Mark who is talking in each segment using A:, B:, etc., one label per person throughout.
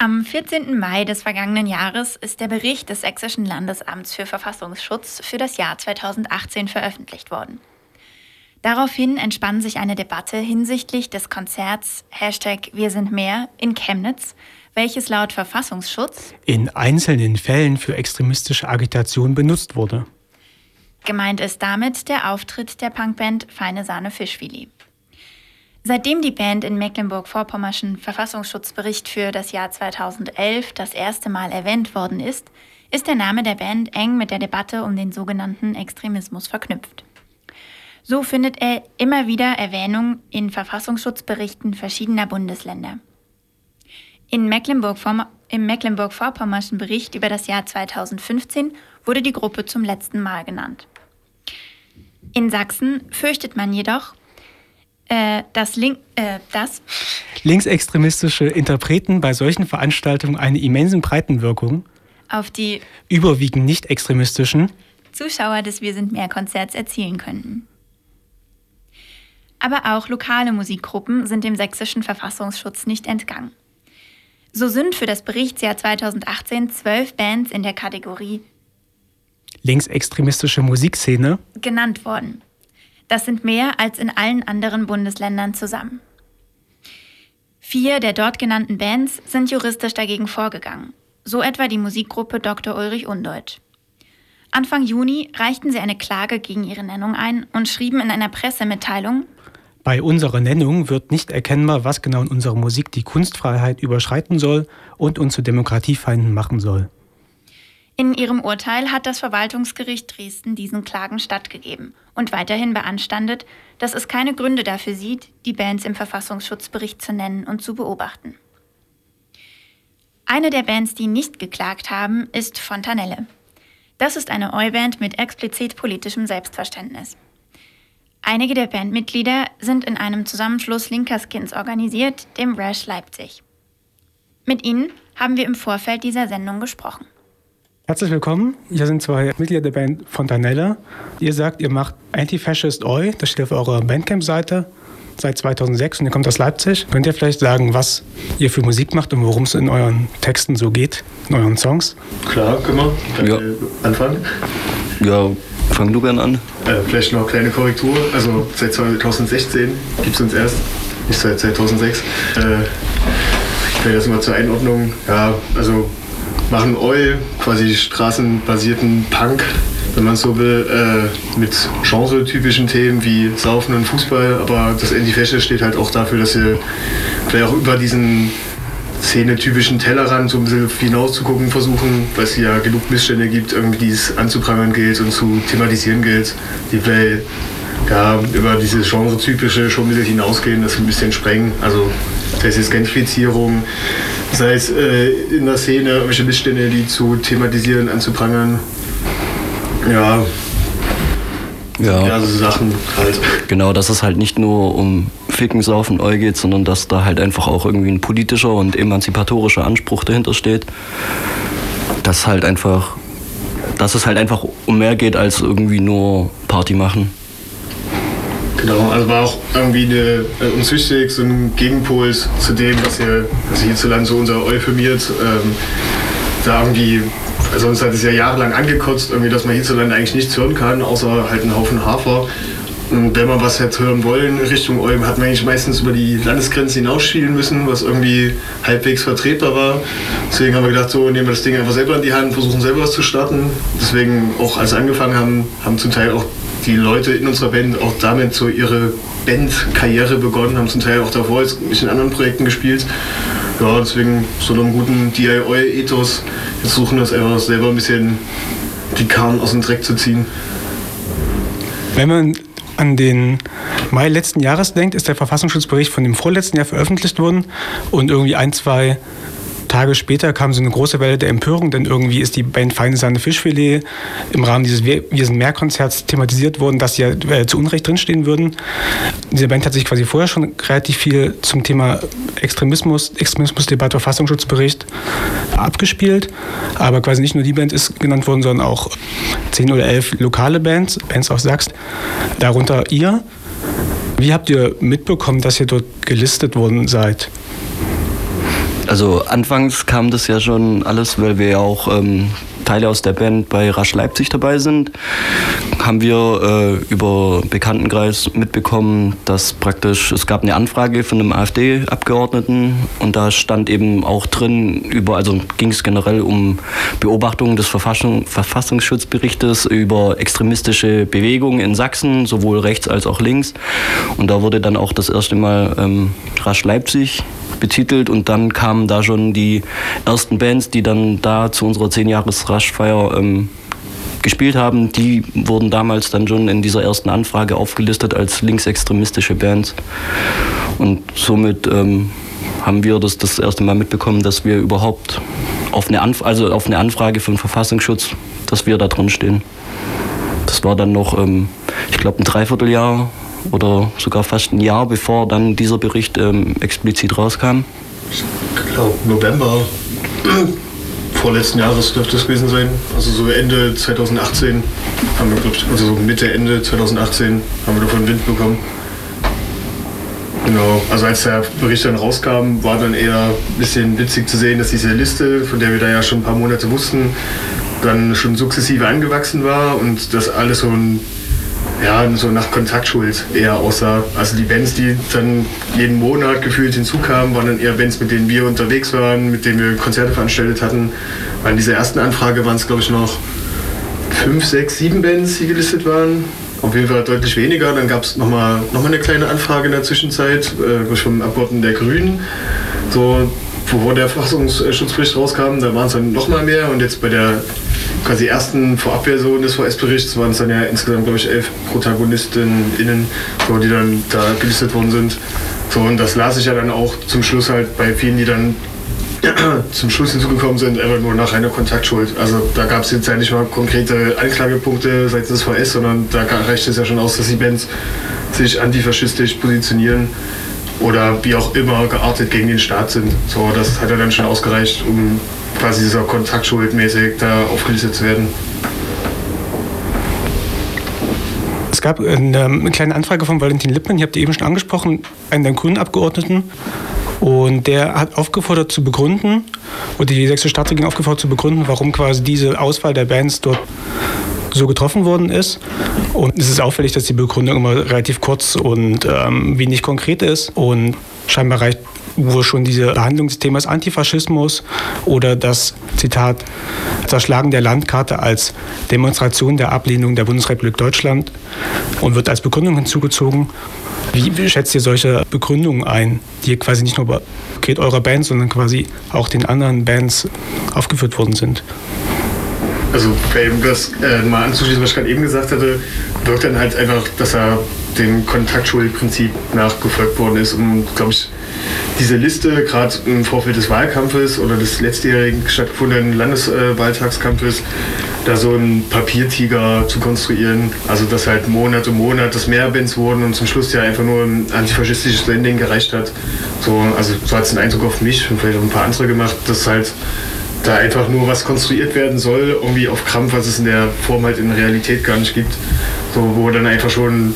A: Am 14. Mai des vergangenen Jahres ist der Bericht des Sächsischen Landesamts für Verfassungsschutz für das Jahr 2018 veröffentlicht worden. Daraufhin entspann sich eine Debatte hinsichtlich des Konzerts Hashtag Wir sind mehr in Chemnitz, welches laut Verfassungsschutz
B: in einzelnen Fällen für extremistische Agitation benutzt wurde.
A: Gemeint ist damit der Auftritt der Punkband Feine Sahne Fischfilet. Seitdem die Band in Mecklenburg-Vorpommerschen Verfassungsschutzbericht für das Jahr 2011 das erste Mal erwähnt worden ist, ist der Name der Band eng mit der Debatte um den sogenannten Extremismus verknüpft. So findet er immer wieder Erwähnung in Verfassungsschutzberichten verschiedener Bundesländer. In Mecklenburg Im Mecklenburg-Vorpommerschen Bericht über das Jahr 2015 wurde die Gruppe zum letzten Mal genannt. In Sachsen fürchtet man jedoch, äh, dass, Link, äh, dass
B: linksextremistische Interpreten bei solchen Veranstaltungen eine immensen Breitenwirkung
A: auf die
B: überwiegend nicht extremistischen
A: Zuschauer des Wir sind mehr Konzerts erzielen könnten. Aber auch lokale Musikgruppen sind dem sächsischen Verfassungsschutz nicht entgangen. So sind für das Berichtsjahr 2018 zwölf Bands in der Kategorie
B: linksextremistische Musikszene
A: genannt worden. Das sind mehr als in allen anderen Bundesländern zusammen. Vier der dort genannten Bands sind juristisch dagegen vorgegangen, so etwa die Musikgruppe Dr. Ulrich Undeutsch. Anfang Juni reichten sie eine Klage gegen ihre Nennung ein und schrieben in einer Pressemitteilung,
B: bei unserer Nennung wird nicht erkennbar, was genau in unserer Musik die Kunstfreiheit überschreiten soll und uns zu Demokratiefeinden machen soll.
A: In ihrem Urteil hat das Verwaltungsgericht Dresden diesen Klagen stattgegeben und weiterhin beanstandet, dass es keine Gründe dafür sieht, die Bands im Verfassungsschutzbericht zu nennen und zu beobachten. Eine der Bands, die nicht geklagt haben, ist Fontanelle. Das ist eine Oi-Band mit explizit politischem Selbstverständnis. Einige der Bandmitglieder sind in einem Zusammenschluss linker Skins organisiert, dem Rash Leipzig. Mit ihnen haben wir im Vorfeld dieser Sendung gesprochen.
B: Herzlich willkommen. Hier sind zwei Mitglieder der Band Fontanella. Ihr sagt, ihr macht Anti-Fascist Oi, das steht auf eurer Bandcamp-Seite seit 2006 und ihr kommt aus Leipzig. Könnt ihr vielleicht sagen, was ihr für Musik macht und worum es in euren Texten so geht, in euren Songs?
C: Klar, können wir. Ja. anfangen?
D: Ja, fang du gerne an.
C: Äh, vielleicht noch eine kleine Korrektur. Also seit 2016 gibt es uns erst, nicht seit 2006. Äh, vielleicht das mal zur Einordnung. Ja, also machen Oil, quasi straßenbasierten Punk, wenn man so will, äh, mit genretypischen Themen wie Saufen und Fußball. Aber das Anti-Fascist steht halt auch dafür, dass wir vielleicht auch über diesen Szene-typischen Tellerrand so ein bisschen hinaus zu gucken versuchen, weil es ja genug Missstände gibt, irgendwie die es anzuprangern gilt und zu thematisieren gilt, die vielleicht ja, über dieses Genre-typische schon ein bisschen hinausgehen, das ein bisschen sprengen. Also sei es Gentrifizierung, sei es äh, in der Szene irgendwelche Missstände, die zu thematisieren, anzuprangern. Ja. Ja. ja, so Sachen halt.
D: Genau, dass es halt nicht nur um Ficken, Saufen, Eu geht, sondern dass da halt einfach auch irgendwie ein politischer und emanzipatorischer Anspruch dahinter steht. Dass halt einfach, dass es halt einfach um mehr geht als irgendwie nur Party machen.
C: Genau, also war auch irgendwie eine, äh, uns wichtig, so ein Gegenpol zu dem, was hier was hierzulande so unser euphemiert. Ähm, da irgendwie, also uns hat es ja jahrelang angekotzt, irgendwie, dass man hierzulande eigentlich nichts hören kann, außer halt einen Haufen Hafer. Und wenn man was hätte hören wollen Richtung Olm, hat man eigentlich meistens über die Landesgrenze hinausschielen müssen, was irgendwie halbwegs vertretbar war. Deswegen haben wir gedacht, so nehmen wir das Ding einfach selber in die Hand, versuchen selber was zu starten. Deswegen auch als wir angefangen haben, haben zum Teil auch die Leute in unserer Band auch damit so ihre Bandkarriere begonnen, haben zum Teil auch davor jetzt in anderen Projekten gespielt. Ja, deswegen so einem guten DIY-Ethos. Wir versuchen das einfach selber ein bisschen die Karren aus dem Dreck zu ziehen.
B: Wenn man an den Mai letzten Jahres denkt, ist der Verfassungsschutzbericht von dem vorletzten Jahr veröffentlicht worden und irgendwie ein, zwei Tage später kam so eine große Welle der Empörung, denn irgendwie ist die Band Feine Sahne Fischfilet im Rahmen dieses Wir sind Mehrkonzerts thematisiert worden, dass sie ja äh, zu Unrecht drinstehen würden. Diese Band hat sich quasi vorher schon relativ viel zum Thema Extremismus, Extremismusdebatte, Verfassungsschutzbericht abgespielt. Aber quasi nicht nur die Band ist genannt worden, sondern auch zehn oder elf lokale Bands, Bands aus Sachsen, darunter ihr. Wie habt ihr mitbekommen, dass ihr dort gelistet worden seid?
D: Also anfangs kam das ja schon alles, weil wir ja auch ähm, Teile aus der Band bei Rasch Leipzig dabei sind, haben wir äh, über Bekanntenkreis mitbekommen, dass praktisch es gab eine Anfrage von einem AfD-Abgeordneten und da stand eben auch drin über, also ging es generell um Beobachtungen des Verfassung, Verfassungsschutzberichtes über extremistische Bewegungen in Sachsen, sowohl rechts als auch links. Und da wurde dann auch das erste Mal ähm, Rasch Leipzig betitelt und dann kamen da schon die ersten Bands, die dann da zu unserer 10 Jahres Raschfeier ähm, gespielt haben, die wurden damals dann schon in dieser ersten Anfrage aufgelistet als linksextremistische Bands. Und somit ähm, haben wir das das erste Mal mitbekommen, dass wir überhaupt auf eine, Anf also auf eine Anfrage von Verfassungsschutz, dass wir da drin stehen. Das war dann noch, ähm, ich glaube, ein Dreivierteljahr oder sogar fast ein Jahr bevor dann dieser Bericht ähm, explizit rauskam.
C: Ich glaube, November vorletzten Jahres dürfte es gewesen sein. Also so Ende 2018 haben wir, ich, also so Mitte, Ende 2018 haben wir davon Wind bekommen. Genau, also als der Bericht dann rauskam, war dann eher ein bisschen witzig zu sehen, dass diese Liste, von der wir da ja schon ein paar Monate wussten, dann schon sukzessive angewachsen war und das alles so ein ja, so nach Kontaktschuld eher aussah. Also die Bands, die dann jeden Monat gefühlt hinzukamen, waren dann eher Bands, mit denen wir unterwegs waren, mit denen wir Konzerte veranstaltet hatten. Bei dieser ersten Anfrage waren es, glaube ich, noch fünf, sechs, sieben Bands, die gelistet waren. Auf jeden Fall deutlich weniger. Dann gab es nochmal noch mal eine kleine Anfrage in der Zwischenzeit äh, vom Abgeordneten der Grünen. So, bevor der Verfassungsschutzbericht rauskam, da waren es dann nochmal mehr. Und jetzt bei der quasi ersten Vorabversion des VS-Berichts waren es dann ja insgesamt, glaube ich, elf ProtagonistInnen, so, die dann da gelistet worden sind. So, und das las ich ja dann auch zum Schluss halt bei vielen, die dann zum Schluss hinzugekommen sind, einfach nur nach einer Kontaktschuld. Also da gab es jetzt ja nicht mal konkrete Anklagepunkte seitens des VS, sondern da reicht es ja schon aus, dass die Bands sich antifaschistisch positionieren oder wie auch immer geartet gegen den Staat sind. So, das hat ja dann schon ausgereicht, um quasi dieser Kontaktschuld mäßig da aufgelistet zu werden.
B: Es gab eine, eine, kleine Anfrage von Valentin Lippmann, ihr habt eben schon angesprochen, einen der grünen Abgeordneten. Und der hat aufgefordert zu begründen, oder die sächsische Staatsregierung aufgefordert zu begründen, warum quasi diese Auswahl der Bands dort so getroffen worden ist. Und es ist auffällig, dass die Begründung immer relativ kurz und ähm, wenig konkret ist. Und scheinbar reicht wo schon diese Behandlung des Themas Antifaschismus oder das Zitat Zerschlagen der Landkarte als Demonstration der Ablehnung der Bundesrepublik Deutschland und wird als Begründung hinzugezogen. Wie schätzt ihr solche Begründungen ein, die quasi nicht nur geht eurer Band, sondern quasi auch den anderen Bands aufgeführt worden sind?
C: Also, um das äh, mal anzuschließen, was ich gerade eben gesagt hatte, wirkt dann halt einfach, dass er dem Kontaktschuldprinzip nachgefolgt worden ist, um, glaube ich, diese Liste, gerade im Vorfeld des Wahlkampfes oder des letztjährigen stattgefundenen Landeswahltagskampfes, da so einen Papiertiger zu konstruieren. Also, dass halt Monat um Monat das mehr Bands wurden und zum Schluss ja einfach nur ein antifaschistisches Landing gereicht hat. So, also, so hat es den Eindruck auf mich und vielleicht auch ein paar andere gemacht, dass halt da einfach nur was konstruiert werden soll, irgendwie auf Krampf, was es in der Form halt in Realität gar nicht gibt. So, wo dann einfach schon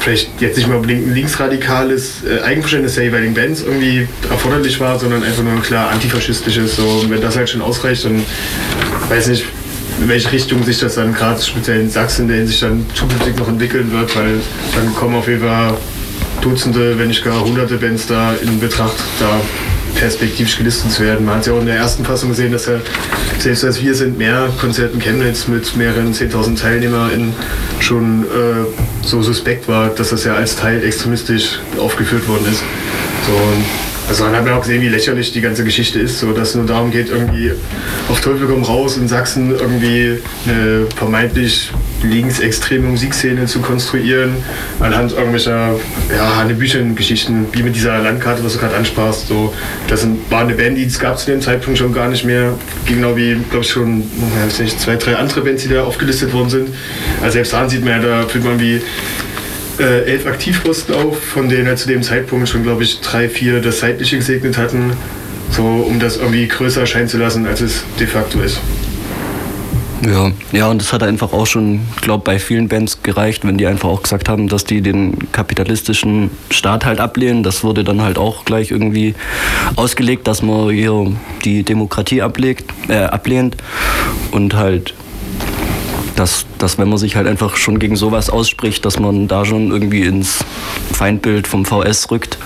C: vielleicht jetzt nicht mal unbedingt ein linksradikales äh, Eigenverständnis der jeweiligen Bands irgendwie erforderlich war, sondern einfach nur ein klar antifaschistisches. So, wenn das halt schon ausreicht, dann weiß nicht, in welche Richtung sich das dann gerade speziell in Sachsen der Hinsicht dann zukünftig noch entwickeln wird, weil dann kommen auf jeden Fall Dutzende, wenn nicht gar hunderte Bands da in Betracht, da perspektivisch gelistet zu werden. Man hat ja auch in der ersten Fassung gesehen, dass ja selbst als wir sind mehr Konzerten Chemnitz mit mehreren 10.000 TeilnehmerInnen schon äh, so suspekt war, dass das ja als Teil extremistisch aufgeführt worden ist. So, also dann hat man auch gesehen, wie lächerlich die ganze Geschichte ist, so dass es nur darum geht, irgendwie auf Teufel komm raus in Sachsen irgendwie eine vermeintlich linksextreme Musikszene zu konstruieren, anhand irgendwelcher ja, Hanebüchen-Geschichten, wie mit dieser Landkarte, was du gerade ansprachst. So, das war eine Band, die es zu dem Zeitpunkt schon gar nicht mehr, genau wie, glaube ich, schon ja, nicht, zwei, drei andere Bands, die da aufgelistet worden sind. Also selbst da sieht man ja, da fühlt man wie äh, elf Aktivposten auf, von denen er zu dem Zeitpunkt schon, glaube ich, drei, vier das Zeitliche gesegnet hatten, so um das irgendwie größer erscheinen zu lassen, als es de facto ist.
D: Ja, ja, und das hat einfach auch schon, glaube bei vielen Bands gereicht, wenn die einfach auch gesagt haben, dass die den kapitalistischen Staat halt ablehnen. Das wurde dann halt auch gleich irgendwie ausgelegt, dass man hier die Demokratie ablegt, äh, ablehnt und halt dass, dass wenn man sich halt einfach schon gegen sowas ausspricht, dass man da schon irgendwie ins Feindbild vom VS rückt.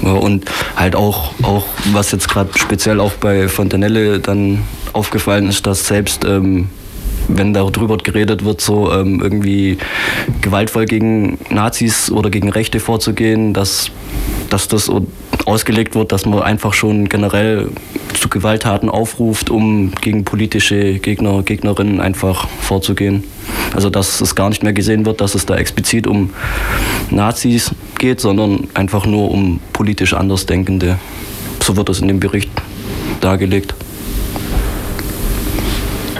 D: Und halt auch, auch was jetzt gerade speziell auch bei Fontanelle dann aufgefallen ist, dass selbst ähm, wenn darüber geredet wird, so ähm, irgendwie gewaltvoll gegen Nazis oder gegen Rechte vorzugehen, dass, dass das ausgelegt wird, dass man einfach schon generell zu Gewalttaten aufruft, um gegen politische Gegner, Gegnerinnen einfach vorzugehen. Also dass es gar nicht mehr gesehen wird, dass es da explizit um Nazis geht, sondern einfach nur um politisch Andersdenkende. So wird es in dem Bericht dargelegt.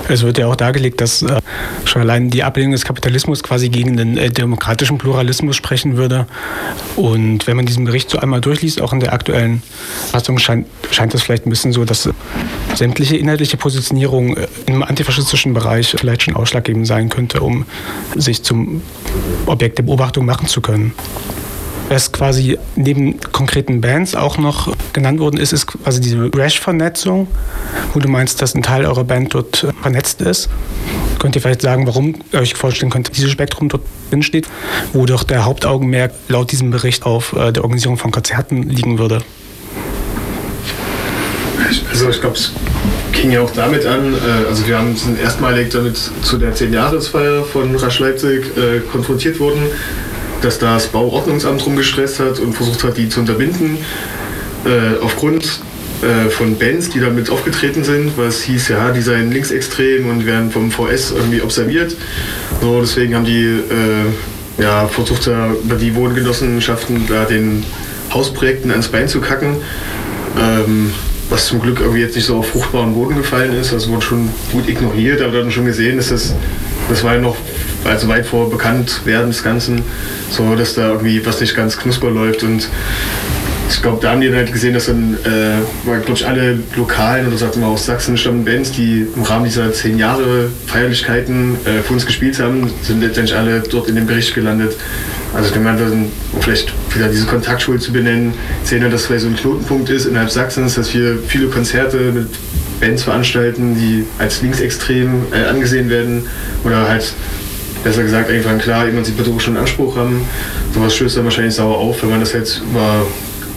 B: Es wird ja auch dargelegt, dass äh, schon allein die Ablehnung des Kapitalismus quasi gegen den äh, demokratischen Pluralismus sprechen würde. Und wenn man diesen Bericht so einmal durchliest, auch in der aktuellen Fassung, scheint, scheint es vielleicht ein bisschen so, dass sämtliche inhaltliche Positionierung äh, im antifaschistischen Bereich vielleicht schon ausschlaggebend sein könnte, um sich zum Objekt der Beobachtung machen zu können. Was quasi neben konkreten Bands auch noch genannt worden ist, ist quasi diese Rash-Vernetzung, wo du meinst, dass ein Teil eurer Band dort äh, vernetzt ist. Könnt ihr vielleicht sagen, warum ihr euch vorstellen könnt, dieses Spektrum dort drin steht, wo doch der Hauptaugenmerk laut diesem Bericht auf äh, der Organisierung von Konzerten liegen würde?
C: Also ich glaube, es ging ja auch damit an, äh, also wir haben sind erstmalig damit zu der 10-Jahresfeier von Rasch Leipzig konfrontiert worden dass das Bauordnungsamt rumgestresst hat und versucht hat, die zu unterbinden. Äh, aufgrund äh, von Bands, die damit aufgetreten sind, es hieß, ja, die seien linksextrem und werden vom VS irgendwie observiert. So, deswegen haben die äh, ja, versucht, über die Wohngenossenschaften da den Hausprojekten ans Bein zu kacken. Ähm, was zum Glück irgendwie jetzt nicht so auf fruchtbaren Boden gefallen ist. Das wurde schon gut ignoriert, aber dann schon gesehen, dass das, das war ja noch also weit vor Bekanntwerden des Ganzen, so dass da irgendwie was nicht ganz knusper läuft und ich glaube, da haben die dann halt gesehen, dass dann, äh, glaube ich, alle lokalen oder sagen wir aus Sachsen stammenden Bands, die im Rahmen dieser zehn Jahre Feierlichkeiten äh, für uns gespielt haben, sind letztendlich alle dort in dem Bericht gelandet. Also ich meine, um vielleicht wieder diese Kontaktschule zu benennen, sehen wir, dass das vielleicht so ein Knotenpunkt ist innerhalb Sachsens, dass wir viele Konzerte mit Bands veranstalten, die als linksextrem äh, angesehen werden oder halt besser gesagt einen klar emanzipatorischen Anspruch haben. Sowas stößt dann wahrscheinlich sauer auf, wenn man das jetzt über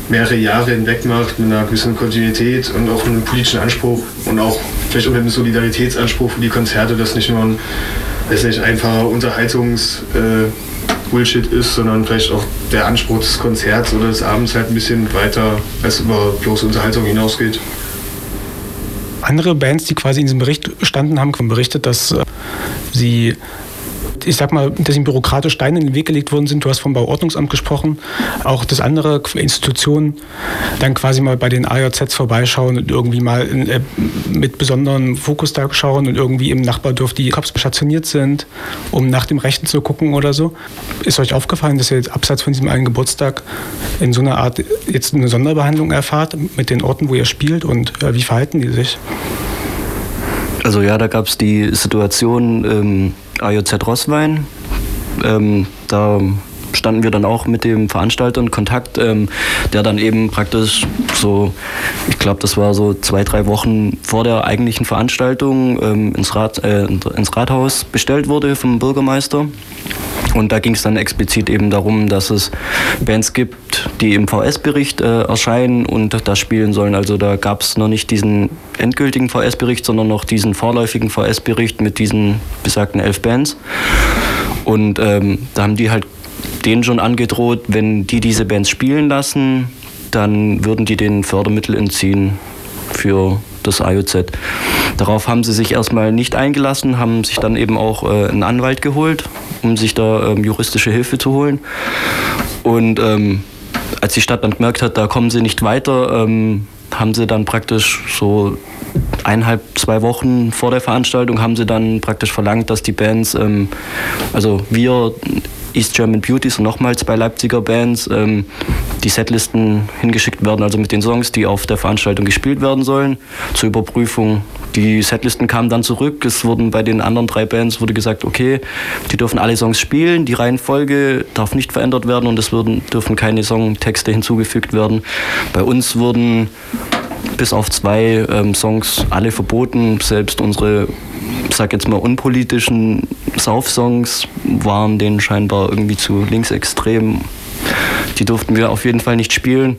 C: mehrere Jahre hinweg macht mit einer gewissen Kontinuität und auch einem politischen Anspruch und auch vielleicht mit einem Solidaritätsanspruch für die Konzerte, dass nicht nur ein dass nicht einfacher Unterhaltungs äh, ist, sondern vielleicht auch der Anspruch des Konzerts oder des Abends halt ein bisschen weiter als über bloße Unterhaltung hinausgeht.
B: Andere Bands, die quasi in diesem Bericht standen, haben berichtet, dass äh, sie ich sag mal, dass ihm bürokratisch Steine in den Weg gelegt worden sind. Du hast vom Bauordnungsamt gesprochen. Auch dass andere Institutionen dann quasi mal bei den AJZs vorbeischauen und irgendwie mal in, äh, mit besonderem Fokus da schauen und irgendwie im Nachbardorf die Cops stationiert sind, um nach dem Rechten zu gucken oder so. Ist euch aufgefallen, dass ihr jetzt abseits von diesem einen Geburtstag in so einer Art jetzt eine Sonderbehandlung erfahrt mit den Orten, wo ihr spielt und äh, wie verhalten die sich?
D: Also ja, da gab es die Situation, ähm, AJZ Rosswein. Ähm, da standen wir dann auch mit dem Veranstalter in Kontakt, ähm, der dann eben praktisch so, ich glaube, das war so zwei, drei Wochen vor der eigentlichen Veranstaltung ähm, ins, Rat, äh, ins Rathaus bestellt wurde vom Bürgermeister. Und da ging es dann explizit eben darum, dass es Bands gibt, die im VS-Bericht äh, erscheinen und da spielen sollen. Also da gab es noch nicht diesen endgültigen VS-Bericht, sondern noch diesen vorläufigen VS-Bericht mit diesen besagten elf Bands. Und ähm, da haben die halt denen schon angedroht, wenn die diese Bands spielen lassen, dann würden die den Fördermittel entziehen für das IOZ. Darauf haben sie sich erstmal nicht eingelassen, haben sich dann eben auch äh, einen Anwalt geholt, um sich da ähm, juristische Hilfe zu holen. Und ähm, als die Stadt dann gemerkt hat, da kommen sie nicht weiter, ähm, haben sie dann praktisch so eineinhalb, zwei Wochen vor der Veranstaltung haben sie dann praktisch verlangt, dass die Bands, ähm, also wir East German Beauties und nochmal zwei Leipziger Bands ähm, die Setlisten hingeschickt werden, also mit den Songs, die auf der Veranstaltung gespielt werden sollen, zur Überprüfung. Die Setlisten kamen dann zurück. Es wurden bei den anderen drei Bands wurde gesagt, okay, die dürfen alle Songs spielen, die Reihenfolge darf nicht verändert werden und es würden, dürfen keine Songtexte hinzugefügt werden. Bei uns wurden bis auf zwei ähm, Songs alle verboten. Selbst unsere, sag jetzt mal, unpolitischen Sauf-Songs waren denen scheinbar irgendwie zu linksextrem. Die durften wir auf jeden Fall nicht spielen.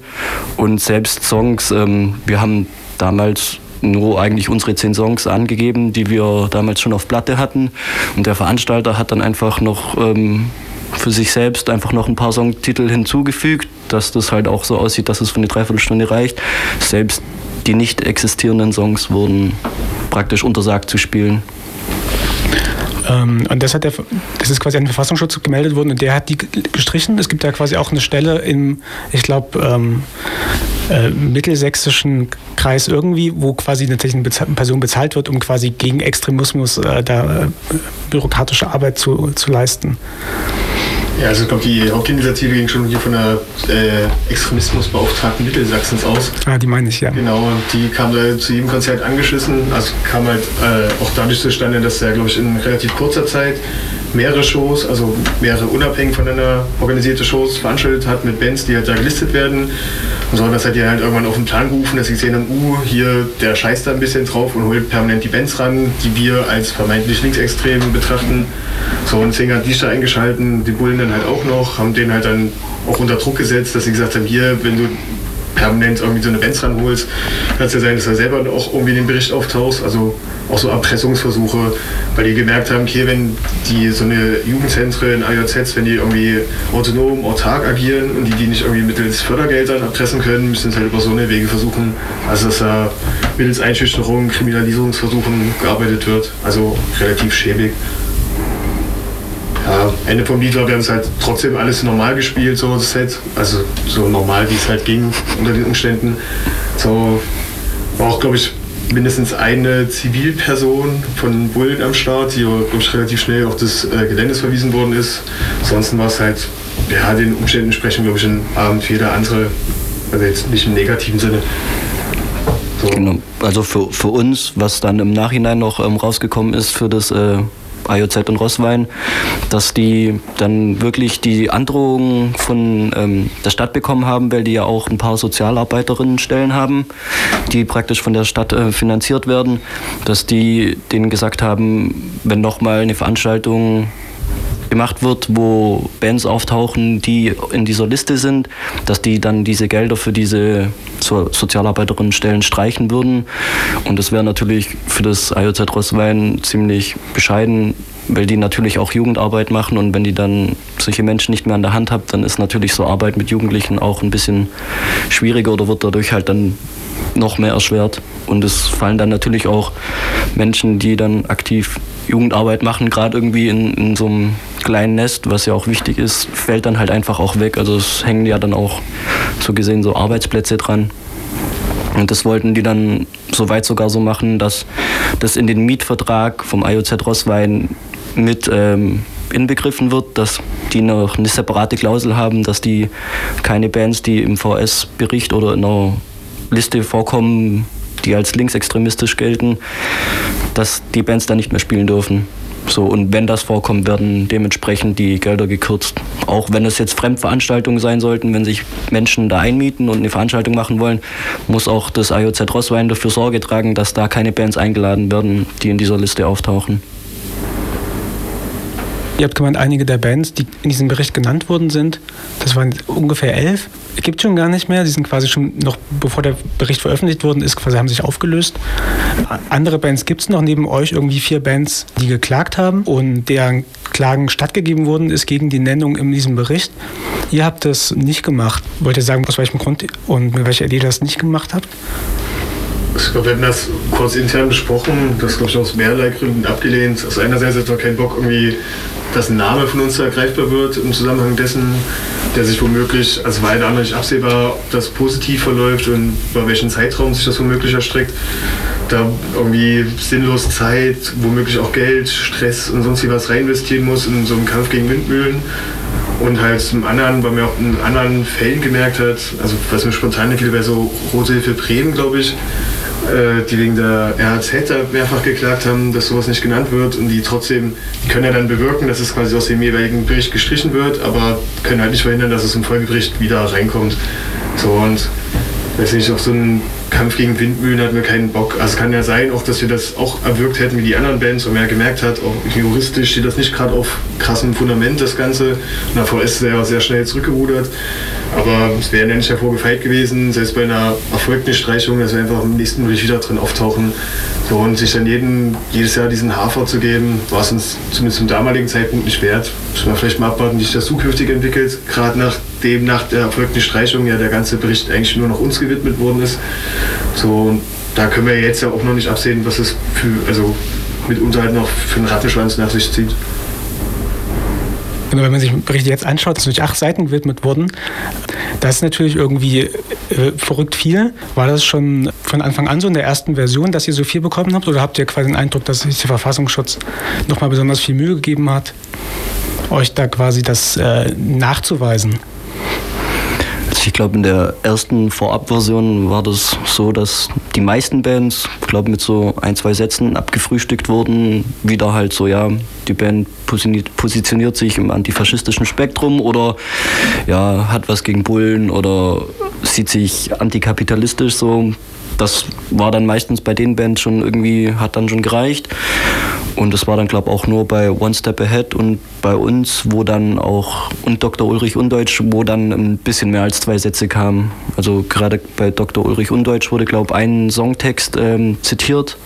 D: Und selbst Songs, ähm, wir haben damals nur eigentlich unsere zehn Songs angegeben, die wir damals schon auf Platte hatten. Und der Veranstalter hat dann einfach noch ähm, für sich selbst einfach noch ein paar Songtitel hinzugefügt, dass das halt auch so aussieht, dass es für eine Dreiviertelstunde reicht. Selbst die nicht existierenden Songs wurden praktisch untersagt zu spielen.
B: Ähm, und das, hat der, das ist quasi an den Verfassungsschutz gemeldet worden und der hat die gestrichen. Es gibt da quasi auch eine Stelle im, ich glaube, ähm, äh, mittelsächsischen Kreis irgendwie, wo quasi eine Person bezahlt wird, um quasi gegen Extremismus äh, da äh, bürokratische Arbeit zu, zu leisten.
C: Ja, also ich glaube, die Hauptinitiative ging schon hier von der äh, Extremismusbeauftragten Mittelsachsens aus.
B: Ah, die meine ich, ja.
C: Genau, und die kam da zu jedem Konzert angeschissen. Also kam halt äh, auch dadurch zustande, dass er, glaube ich, in relativ kurzer Zeit mehrere Shows, also mehrere unabhängig voneinander organisierte Shows veranstaltet hat mit Bands, die halt da gelistet werden. Und so, das hat die halt irgendwann auf den Plan gerufen, dass sie gesehen haben, uh, hier, der scheißt da ein bisschen drauf und holt permanent die Bands ran, die wir als vermeintlich linksextrem betrachten. So, und deswegen hat die da eingeschalten, die Bullen dann halt auch noch, haben den halt dann auch unter Druck gesetzt, dass sie gesagt haben, hier, wenn du permanent irgendwie so eine Bands ranholst, kann es ja sein, dass er selber auch irgendwie den Bericht auftaucht. Also auch so Erpressungsversuche, weil die gemerkt haben, okay, wenn die so eine Jugendzentren, AJZs, wenn die irgendwie autonom, autark agieren und die die nicht irgendwie mittels Fördergeldern erpressen können, müssen es halt über so eine Wege versuchen. Also dass da mittels Einschüchterung, Kriminalisierungsversuchen gearbeitet wird. Also relativ schäbig. Ende vom Lied war, wir haben es halt trotzdem alles normal gespielt, so das Set. Also so normal, wie es halt ging unter den Umständen. So war auch, glaube ich, mindestens eine Zivilperson von Bullen am Start, die ich, relativ schnell auf das äh, Geländes verwiesen worden ist. Ansonsten war es halt, ja, den Umständen entsprechend, glaube ich, ein Abend wie jeder andere. Also jetzt nicht im negativen Sinne.
D: So. Genau. Also für, für uns, was dann im Nachhinein noch ähm, rausgekommen ist für das äh, AJZ und Rosswein, dass die dann wirklich die Androhung von ähm, der Stadt bekommen haben, weil die ja auch ein paar Sozialarbeiterinnenstellen haben, die praktisch von der Stadt äh, finanziert werden, dass die denen gesagt haben, wenn nochmal eine Veranstaltung gemacht wird, wo Bands auftauchen, die in dieser Liste sind, dass die dann diese Gelder für diese so Sozialarbeiterinnenstellen streichen würden. Und das wäre natürlich für das IOZ Rosswein ziemlich bescheiden, weil die natürlich auch Jugendarbeit machen und wenn die dann solche Menschen nicht mehr an der Hand haben, dann ist natürlich so Arbeit mit Jugendlichen auch ein bisschen schwieriger oder wird dadurch halt dann noch mehr erschwert. Und es fallen dann natürlich auch Menschen, die dann aktiv Jugendarbeit machen, gerade irgendwie in, in so einem kleinen Nest, was ja auch wichtig ist, fällt dann halt einfach auch weg. Also es hängen ja dann auch so gesehen so Arbeitsplätze dran. Und das wollten die dann soweit sogar so machen, dass das in den Mietvertrag vom IOZ Rosswein mit ähm, inbegriffen wird, dass die noch eine separate Klausel haben, dass die keine Bands, die im VS-Bericht oder in einer Liste vorkommen, die als linksextremistisch gelten, dass die Bands da nicht mehr spielen dürfen. So, und wenn das vorkommt, werden dementsprechend die Gelder gekürzt. Auch wenn es jetzt Fremdveranstaltungen sein sollten, wenn sich Menschen da einmieten und eine Veranstaltung machen wollen, muss auch das IOZ Rosswein dafür Sorge tragen, dass da keine Bands eingeladen werden, die in dieser Liste auftauchen.
B: Ihr habt gemeint, einige der Bands, die in diesem Bericht genannt worden sind, das waren ungefähr elf, gibt schon gar nicht mehr. Die sind quasi schon noch, bevor der Bericht veröffentlicht worden ist, quasi haben sich aufgelöst. Andere Bands gibt es noch, neben euch irgendwie vier Bands, die geklagt haben und deren Klagen stattgegeben worden ist gegen die Nennung in diesem Bericht. Ihr habt das nicht gemacht. Wollt ihr sagen, aus welchem Grund und mit welcher Idee das nicht gemacht habt?
C: Ich glaube, wir haben das kurz intern besprochen. Das glaube ich aus mehrerlei Gründen abgelehnt. Also einerseits hat man keinen Bock, irgendwie, dass ein Name von uns ergreifbar wird im Zusammenhang dessen, der sich womöglich, also war ja nicht absehbar, ob das positiv verläuft und über welchen Zeitraum sich das womöglich erstreckt. Da irgendwie sinnlos Zeit, womöglich auch Geld, Stress und sonst was reinvestieren muss in so einen Kampf gegen Windmühlen Und halt zum anderen, weil man auch in anderen Fällen gemerkt hat, also was mir spontan fiel, bei so Rote Hilfe Bremen, glaube ich, äh, die wegen der RHZ da mehrfach geklagt haben, dass sowas nicht genannt wird und die trotzdem, die können ja dann bewirken, dass es quasi aus dem jeweiligen Bericht gestrichen wird, aber können halt nicht verhindern, dass es im Folgebericht wieder reinkommt. So und weiß nicht, auf so einen Kampf gegen Windmühlen hatten wir keinen Bock. Also es kann ja sein, auch dass wir das auch erwirkt hätten wie die anderen Bands und man ja gemerkt hat, auch juristisch steht das nicht gerade auf krassem Fundament, das Ganze. Und VS ist ja sehr schnell zurückgerudert. Aber es wäre ja nicht davor gefeit gewesen, selbst bei einer erfolgten Streichung, dass wir einfach im nächsten Bericht wieder drin auftauchen. So, und sich dann jeden, jedes Jahr diesen Hafer zu geben, war es uns zumindest zum damaligen Zeitpunkt nicht wert. Müssen wir vielleicht mal abwarten, wie sich das zukünftig entwickelt. Gerade nachdem nach der erfolgten Streichung ja der ganze Bericht eigentlich nur noch uns gewidmet worden ist. So, da können wir jetzt ja auch noch nicht absehen, was es für, also mitunter halt noch für einen Rattenschwanz nach sich zieht.
B: Genau, wenn man sich den Bericht jetzt anschaut, ist durch acht Seiten gewidmet worden. Das ist natürlich irgendwie äh, verrückt viel. War das schon von Anfang an so in der ersten Version, dass ihr so viel bekommen habt? Oder habt ihr quasi den Eindruck, dass sich der Verfassungsschutz nochmal besonders viel Mühe gegeben hat, euch da quasi das äh, nachzuweisen?
D: Also ich glaube, in der ersten Vorabversion war das so, dass die meisten Bands, glaube, mit so ein, zwei Sätzen abgefrühstückt wurden. Wieder halt so, ja, die Band positioniert sich im antifaschistischen Spektrum oder ja, hat was gegen Bullen oder sieht sich antikapitalistisch so. Das war dann meistens bei den Bands schon irgendwie, hat dann schon gereicht. Und das war dann, glaube ich, auch nur bei One Step Ahead und bei uns, wo dann auch, und Dr. Ulrich Undeutsch, wo dann ein bisschen mehr als zwei Sätze kamen. Also gerade bei Dr. Ulrich Undeutsch wurde, glaube ich, ein Songtext ähm, zitiert,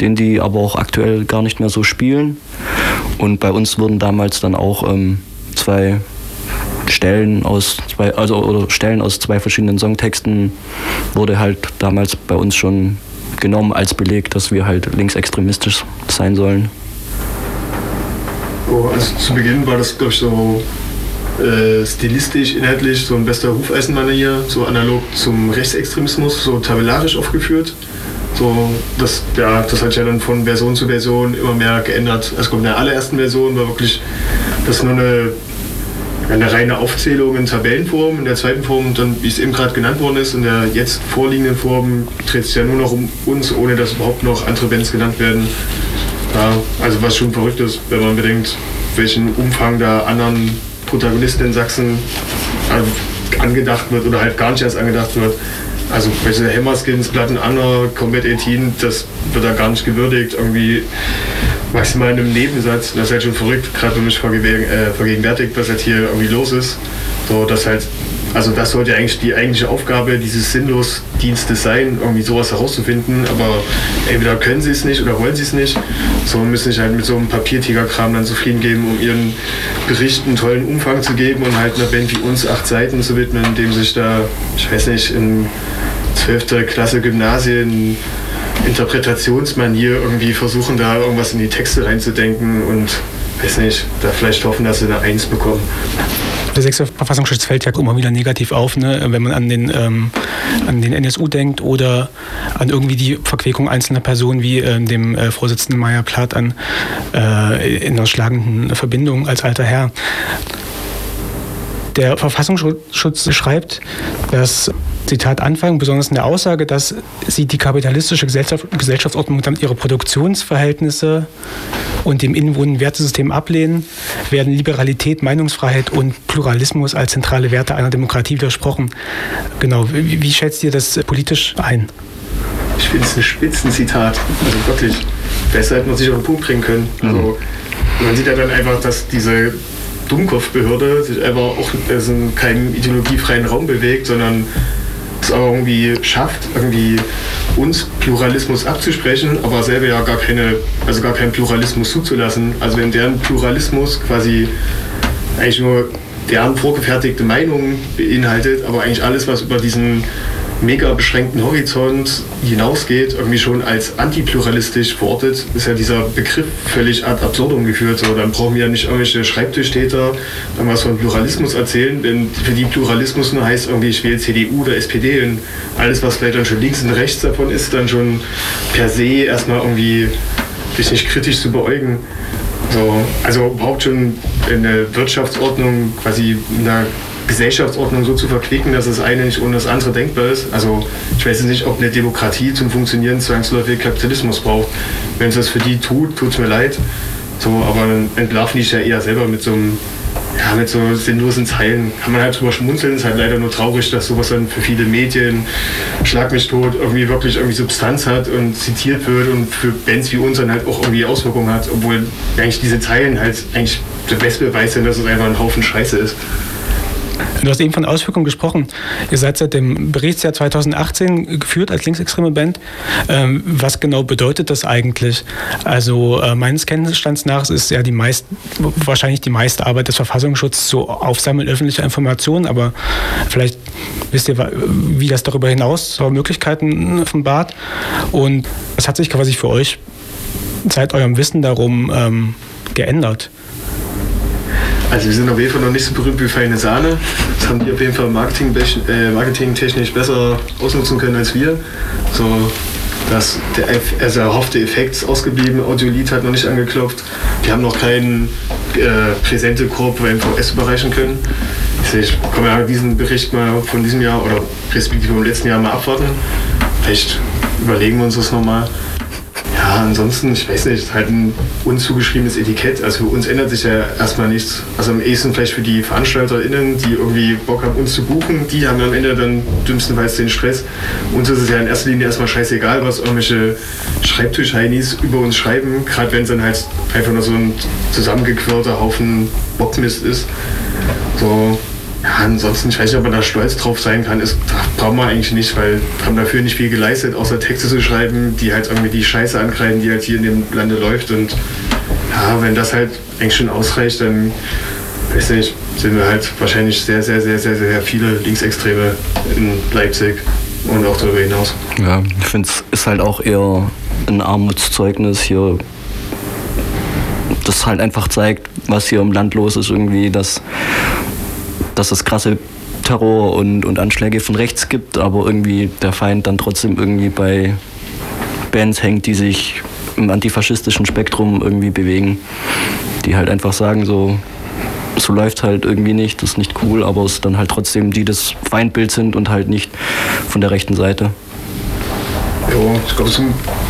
D: den die aber auch aktuell gar nicht mehr so spielen. Und bei uns wurden damals dann auch ähm, zwei Stellen aus zwei, also oder Stellen aus zwei verschiedenen Songtexten wurde halt damals bei uns schon genommen als Beleg, dass wir halt linksextremistisch sein sollen.
C: Oh, also zu Beginn war das, glaube ich, so äh, stilistisch, inhaltlich so ein bester Hufeisenmanier, so analog zum Rechtsextremismus, so tabellarisch aufgeführt. So, das, ja, das hat ja dann von Version zu Version immer mehr geändert. Also in der allerersten Version war wirklich das nur eine eine reine Aufzählung in Tabellenform. In der zweiten Form, dann, wie es eben gerade genannt worden ist, in der jetzt vorliegenden Form dreht es ja nur noch um uns, ohne dass überhaupt noch andere Bands genannt werden. Ja, also was schon verrückt ist, wenn man bedenkt, welchen Umfang da anderen Protagonisten in Sachsen angedacht wird oder halt gar nicht erst angedacht wird. Also welche Hammerskins, Platten Anna, Combat 18, das wird da gar nicht gewürdigt. Irgendwie maximal in einem Nebensatz. Das ist halt schon verrückt, gerade wenn mich äh, vergegenwärtigt, was halt hier irgendwie los ist. So, dass halt, also das sollte eigentlich die eigentliche Aufgabe dieses sinnlos Dienstes sein, irgendwie sowas herauszufinden, aber entweder können sie es nicht oder wollen sie es nicht. So müssen sich halt mit so einem Papiertigerkram dann zufrieden geben, um ihren Bericht einen tollen Umfang zu geben und halt einer Band wie uns acht Seiten zu widmen, indem sich da, ich weiß nicht, in 12. Klasse Gymnasien Interpretationsmanier irgendwie versuchen, da irgendwas in die Texte reinzudenken und weiß nicht, da vielleicht hoffen, dass sie eine Eins bekommen.
B: Der sechste Verfassungsschutz fällt ja immer wieder negativ auf, ne? wenn man an den, ähm, an den NSU denkt oder an irgendwie die Verquickung einzelner Personen wie ähm, dem äh, Vorsitzenden Meyer Plath an äh, in einer schlagenden Verbindung als alter Herr. Der Verfassungsschutz schreibt, dass Zitat Anfang, besonders in der Aussage, dass sie die kapitalistische Gesellschaft, Gesellschaftsordnung samt ihre Produktionsverhältnisse und dem innewohnenden Wertesystem ablehnen, werden Liberalität, Meinungsfreiheit und Pluralismus als zentrale Werte einer Demokratie widersprochen. Genau, wie, wie schätzt ihr das politisch ein?
C: Ich finde es ein Spitzenzitat. Also wirklich, besser hätte man sich auf den Punkt bringen können. Also, man sieht ja dann einfach, dass diese Dummkopfbehörde sich einfach auch in keinem ideologiefreien Raum bewegt, sondern es auch irgendwie schafft, irgendwie uns Pluralismus abzusprechen, aber selber ja gar keine, also gar keinen Pluralismus zuzulassen. Also wenn deren Pluralismus quasi eigentlich nur deren vorgefertigte Meinung beinhaltet, aber eigentlich alles, was über diesen mega beschränkten Horizont hinausgeht, irgendwie schon als antipluralistisch verortet, ist ja dieser Begriff völlig ad absurdum geführt. So, dann brauchen wir ja nicht irgendwelche Schreibtischtäter was von Pluralismus erzählen, denn für die Pluralismus nur heißt irgendwie, ich wähle CDU oder SPD und alles, was vielleicht dann schon links und rechts davon ist, dann schon per se erstmal irgendwie sich nicht kritisch zu beäugen. So, also überhaupt schon eine Wirtschaftsordnung, quasi einer Gesellschaftsordnung so zu verquicken, dass das eine nicht ohne das andere denkbar ist. Also ich weiß nicht, ob eine Demokratie zum Funktionieren zwangsläufig Kapitalismus braucht. Wenn es das für die tut, tut es mir leid. So, aber dann entlarven die sich ja eher selber mit so einem ja, mit so sinnlosen Zeilen kann man halt drüber schmunzeln. Ist halt leider nur traurig, dass sowas dann für viele Medien, Schlag mich tot, irgendwie wirklich irgendwie Substanz hat und zitiert wird und für Bands wie uns dann halt auch irgendwie Auswirkungen hat, obwohl eigentlich diese Zeilen halt eigentlich der beste Beweis sind, dass es einfach ein Haufen Scheiße ist.
B: Du hast eben von Auswirkungen gesprochen. Ihr seid seit dem Berichtsjahr 2018 geführt als linksextreme Band. Ähm, was genau bedeutet das eigentlich? Also äh, meines Kenntnisstands nach ist ja die meist, wahrscheinlich die meiste Arbeit des Verfassungsschutzes so Aufsammeln öffentlicher Informationen, aber vielleicht wisst ihr, wie das darüber hinaus so Möglichkeiten offenbart. Und was hat sich quasi für euch seit eurem Wissen darum ähm, geändert?
C: Also wir sind auf jeden Fall noch nicht so berühmt wie Feine Sahne. Das haben die auf jeden Fall marketing, äh, marketingtechnisch besser ausnutzen können als wir. So, dass der also erhoffte Effekt ist ausgeblieben, Audiolied hat noch nicht angeklopft. Die haben noch keinen äh, präsente Korb beim VS überreichen können. Ich kann ja diesen Bericht mal von diesem Jahr oder respektive vom letzten Jahr mal abwarten. Vielleicht überlegen wir uns das nochmal. Ja, ansonsten, ich weiß nicht, halt ein uns zugeschriebenes Etikett. Also für uns ändert sich ja erstmal nichts. Also am ehesten vielleicht für die VeranstalterInnen, die irgendwie Bock haben, uns zu buchen, die haben am Ende dann dümmstenfalls den Stress. Uns ist es ja in erster Linie erstmal scheißegal, was irgendwelche Schreibtisch-Heinis über uns schreiben, gerade wenn es dann halt einfach nur so ein zusammengequirlter Haufen Bockmist ist. So, ansonsten, ich weiß nicht, ob man da stolz drauf sein kann. Das braucht man eigentlich nicht, weil wir haben dafür nicht viel geleistet, außer Texte zu schreiben, die halt irgendwie die Scheiße ankreiden, die halt hier in dem Lande läuft. Und ja, wenn das halt eigentlich schon ausreicht, dann weiß nicht, sind wir halt wahrscheinlich sehr, sehr, sehr, sehr, sehr viele Linksextreme in Leipzig und auch darüber hinaus.
D: Ja, ich finde es ist halt auch eher ein Armutszeugnis hier, das halt einfach zeigt, was hier im Land los ist, irgendwie, dass dass es krasse Terror und, und Anschläge von rechts gibt, aber irgendwie der Feind dann trotzdem irgendwie bei Bands hängt, die sich im antifaschistischen Spektrum irgendwie bewegen, die halt einfach sagen, so, so läuft halt irgendwie nicht, das ist nicht cool, aber es dann halt trotzdem die das Feindbild sind und halt nicht von der rechten Seite.
C: Ja, ich glaube, das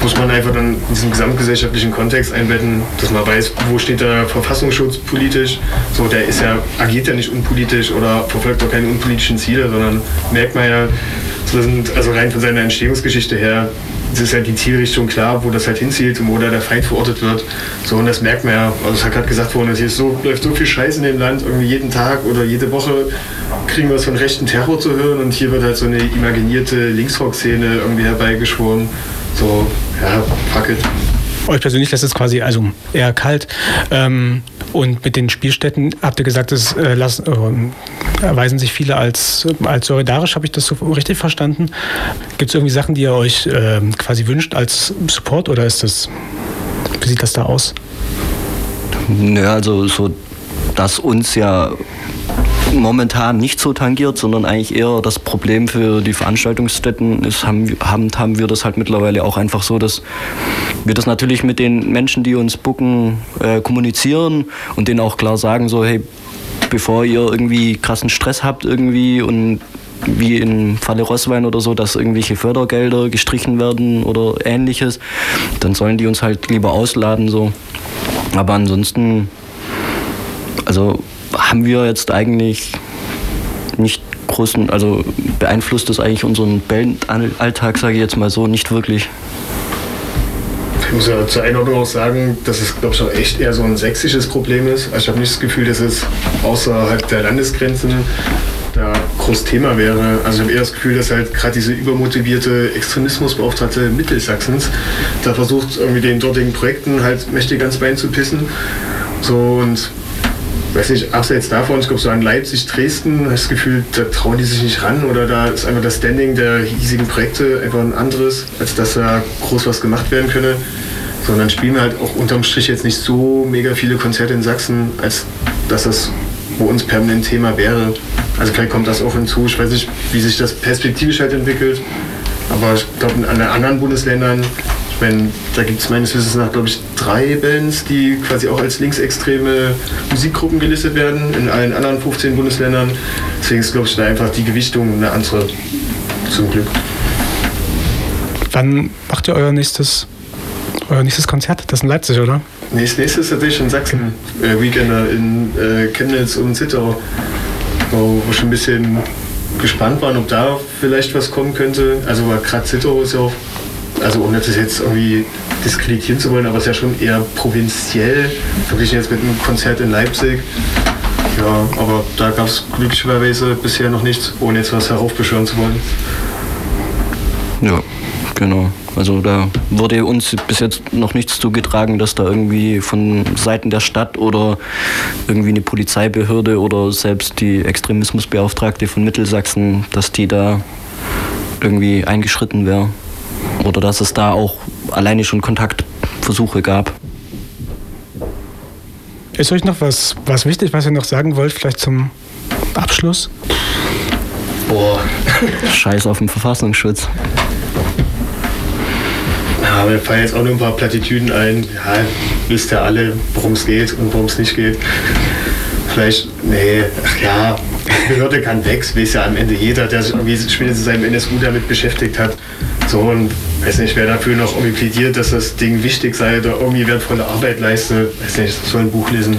C: muss man einfach dann in diesem gesamtgesellschaftlichen Kontext einbetten, dass man weiß, wo steht der Verfassungsschutz politisch. So, der ist ja, agiert ja nicht unpolitisch oder verfolgt auch keine unpolitischen Ziele, sondern merkt man ja, so sind, also rein von seiner Entstehungsgeschichte her, es ist halt die Zielrichtung klar, wo das halt hinzielt und wo da der Feind verortet wird. So, und das merkt man ja. Also es hat gerade gesagt worden, hier ist so, läuft so viel Scheiß in dem Land, irgendwie jeden Tag oder jede Woche kriegen wir es von rechten Terror zu hören und hier wird halt so eine imaginierte Linksrock-Szene irgendwie herbeigeschworen. So, ja, fuck it.
B: Euch persönlich lässt es quasi also eher kalt. Ähm, und mit den Spielstätten habt ihr gesagt, es äh, lassen, äh, erweisen sich viele als, als solidarisch. Habe ich das so richtig verstanden? Gibt es irgendwie Sachen, die ihr euch äh, quasi wünscht als Support oder ist das, wie sieht das da aus?
D: Naja, also so, dass uns ja momentan nicht so tangiert, sondern eigentlich eher das Problem für die Veranstaltungsstätten ist, haben, haben, haben wir das halt mittlerweile auch einfach so, dass wir das natürlich mit den Menschen, die uns bucken, äh, kommunizieren und denen auch klar sagen, so hey, bevor ihr irgendwie krassen Stress habt irgendwie und wie im Falle Rosswein oder so, dass irgendwelche Fördergelder gestrichen werden oder ähnliches, dann sollen die uns halt lieber ausladen so. Aber ansonsten, also haben wir jetzt eigentlich nicht großen, also beeinflusst das eigentlich unseren Bandalltag, sage ich jetzt mal so, nicht wirklich.
C: Ich muss ja zur Einordnung auch sagen, dass es, glaube ich, auch echt eher so ein sächsisches Problem ist. Also ich habe nicht das Gefühl, dass es außerhalb der Landesgrenzen da groß Thema wäre. Also ich habe eher das Gefühl, dass halt gerade diese übermotivierte Extremismusbeauftragte Mittelsachsens da versucht, irgendwie den dortigen Projekten halt mächtig ganz Bein zu pissen. So und weiß nicht, abseits davon, ich glaube so an Leipzig, Dresden, habe das Gefühl, da trauen die sich nicht ran oder da ist einfach das Standing der hiesigen Projekte einfach ein anderes, als dass da groß was gemacht werden könne. Sondern spielen wir halt auch unterm Strich jetzt nicht so mega viele Konzerte in Sachsen, als dass das bei uns permanent Thema wäre. Also vielleicht kommt das auch hinzu. Ich weiß nicht, wie sich das perspektivisch halt entwickelt. Aber ich glaube, in anderen Bundesländern Ich meine, da gibt es meines Wissens nach, glaube ich, drei Bands, die quasi auch als linksextreme Musikgruppen gelistet werden, in allen anderen 15 Bundesländern. Deswegen ist, glaube ich, da einfach die Gewichtung eine andere, zum Glück.
B: Wann macht ihr euer nächstes, euer nächstes Konzert? Das ist in Leipzig, oder?
C: Nächstes, nächstes tatsächlich in Sachsen. Äh, Weekender in äh, Chemnitz und Zittau. Wo wir schon ein bisschen gespannt waren, ob da vielleicht was kommen könnte. Also gerade Zittau ist ja auch, also ohne das jetzt irgendwie diskreditieren zu wollen, aber es ist ja schon eher provinziell, verglichen jetzt mit einem Konzert in Leipzig. Ja, aber da gab es glücklicherweise bisher noch nichts, ohne jetzt was heraufbeschwören zu wollen.
D: Ja, genau. Also da wurde uns bis jetzt noch nichts zugetragen, dass da irgendwie von Seiten der Stadt oder irgendwie eine Polizeibehörde oder selbst die Extremismusbeauftragte von Mittelsachsen, dass die da irgendwie eingeschritten wäre. Oder dass es da auch alleine schon Kontaktversuche gab.
B: Ist euch noch was, was wichtig, was ihr noch sagen wollt, vielleicht zum Abschluss?
C: Boah.
D: Scheiß auf den Verfassungsschutz.
C: Ja, mir fallen jetzt auch nur ein paar Plattitüden ein. Ja, wisst ja alle, worum es geht und worum es nicht geht. Vielleicht, nee, ach ja, die Behörde kann weg, weiß ja am Ende jeder, der sich irgendwie spätestens seinem NSU damit beschäftigt hat. So, und weiß nicht, wer dafür noch irgendwie plädiert, dass das Ding wichtig sei oder irgendwie wertvolle Arbeit leistet. Weiß nicht, soll ein Buch lesen.